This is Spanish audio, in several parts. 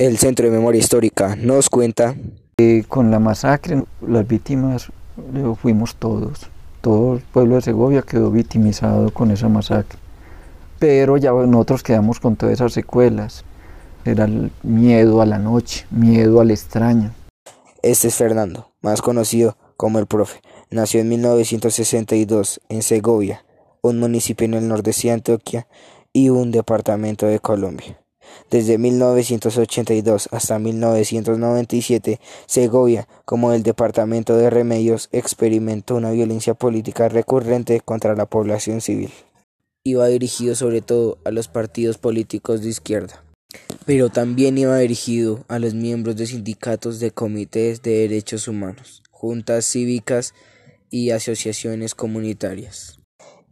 El Centro de Memoria Histórica nos cuenta que con la masacre, las víctimas fuimos todos. Todo el pueblo de Segovia quedó victimizado con esa masacre. Pero ya nosotros quedamos con todas esas secuelas. Era el miedo a la noche, miedo al extraño. Este es Fernando, más conocido como el profe. Nació en 1962 en Segovia, un municipio en el nordeste de Antioquia y un departamento de Colombia. Desde 1982 hasta 1997, Segovia, como el Departamento de Remedios, experimentó una violencia política recurrente contra la población civil. Iba dirigido sobre todo a los partidos políticos de izquierda, pero también iba dirigido a los miembros de sindicatos de comités de derechos humanos, juntas cívicas y asociaciones comunitarias.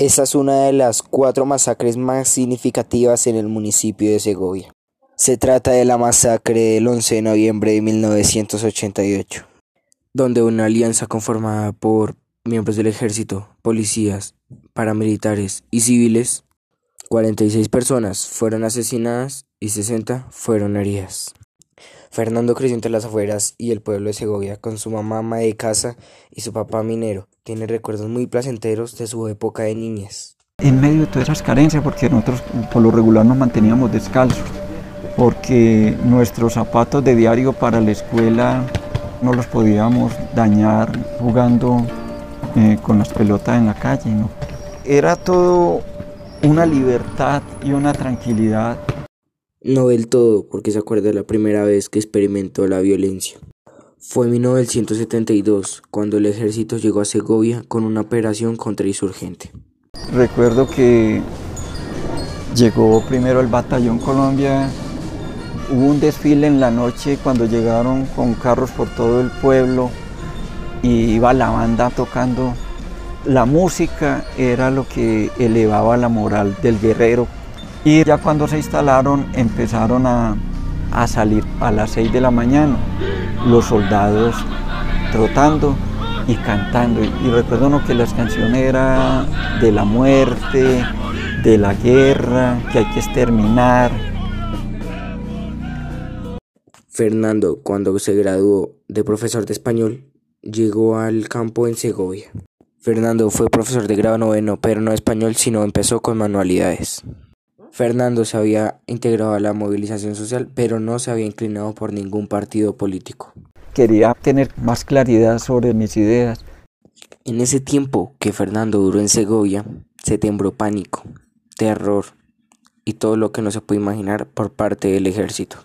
Esta es una de las cuatro masacres más significativas en el municipio de Segovia. Se trata de la masacre del 11 de noviembre de 1988, donde una alianza conformada por miembros del ejército, policías, paramilitares y civiles, 46 personas fueron asesinadas y 60 fueron heridas. Fernando creció entre las afueras y el pueblo de Segovia con su mamá ama de casa y su papá minero. Tiene recuerdos muy placenteros de su época de niñez. En medio de todas esas carencias, porque nosotros por lo regular nos manteníamos descalzos, porque nuestros zapatos de diario para la escuela no los podíamos dañar jugando eh, con las pelotas en la calle. ¿no? Era todo una libertad y una tranquilidad. No del todo, porque se acuerda de la primera vez que experimentó la violencia. Fue en 1972, cuando el ejército llegó a Segovia con una operación contra insurgente. Recuerdo que llegó primero el Batallón Colombia Hubo un desfile en la noche cuando llegaron con carros por todo el pueblo y iba la banda tocando. La música era lo que elevaba la moral del guerrero. Y ya cuando se instalaron empezaron a, a salir a las 6 de la mañana los soldados trotando y cantando. Y, recuerdo que las canciones eran de la muerte, de la guerra, que hay que exterminar, Fernando, cuando se graduó de profesor de español, llegó al campo en Segovia. Fernando fue profesor de grado noveno, pero no español, sino empezó con manualidades. Fernando se había integrado a la movilización social, pero no se había inclinado por ningún partido político. Quería tener más claridad sobre mis ideas. En ese tiempo que Fernando duró en Segovia, se tembró pánico, terror y todo lo que no se puede imaginar por parte del ejército.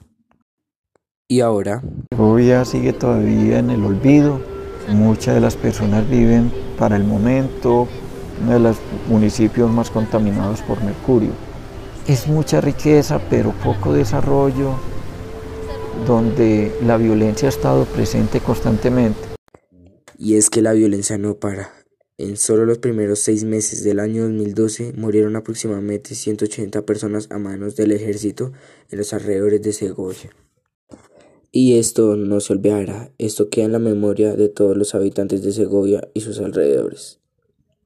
¿Y ahora? Segovia sigue todavía en el olvido. Muchas de las personas viven para el momento, uno de los municipios más contaminados por mercurio. Es mucha riqueza, pero poco desarrollo, donde la violencia ha estado presente constantemente. Y es que la violencia no para. En solo los primeros seis meses del año 2012 murieron aproximadamente 180 personas a manos del ejército en los alrededores de Segovia. Y esto no se olvidará, esto queda en la memoria de todos los habitantes de Segovia y sus alrededores.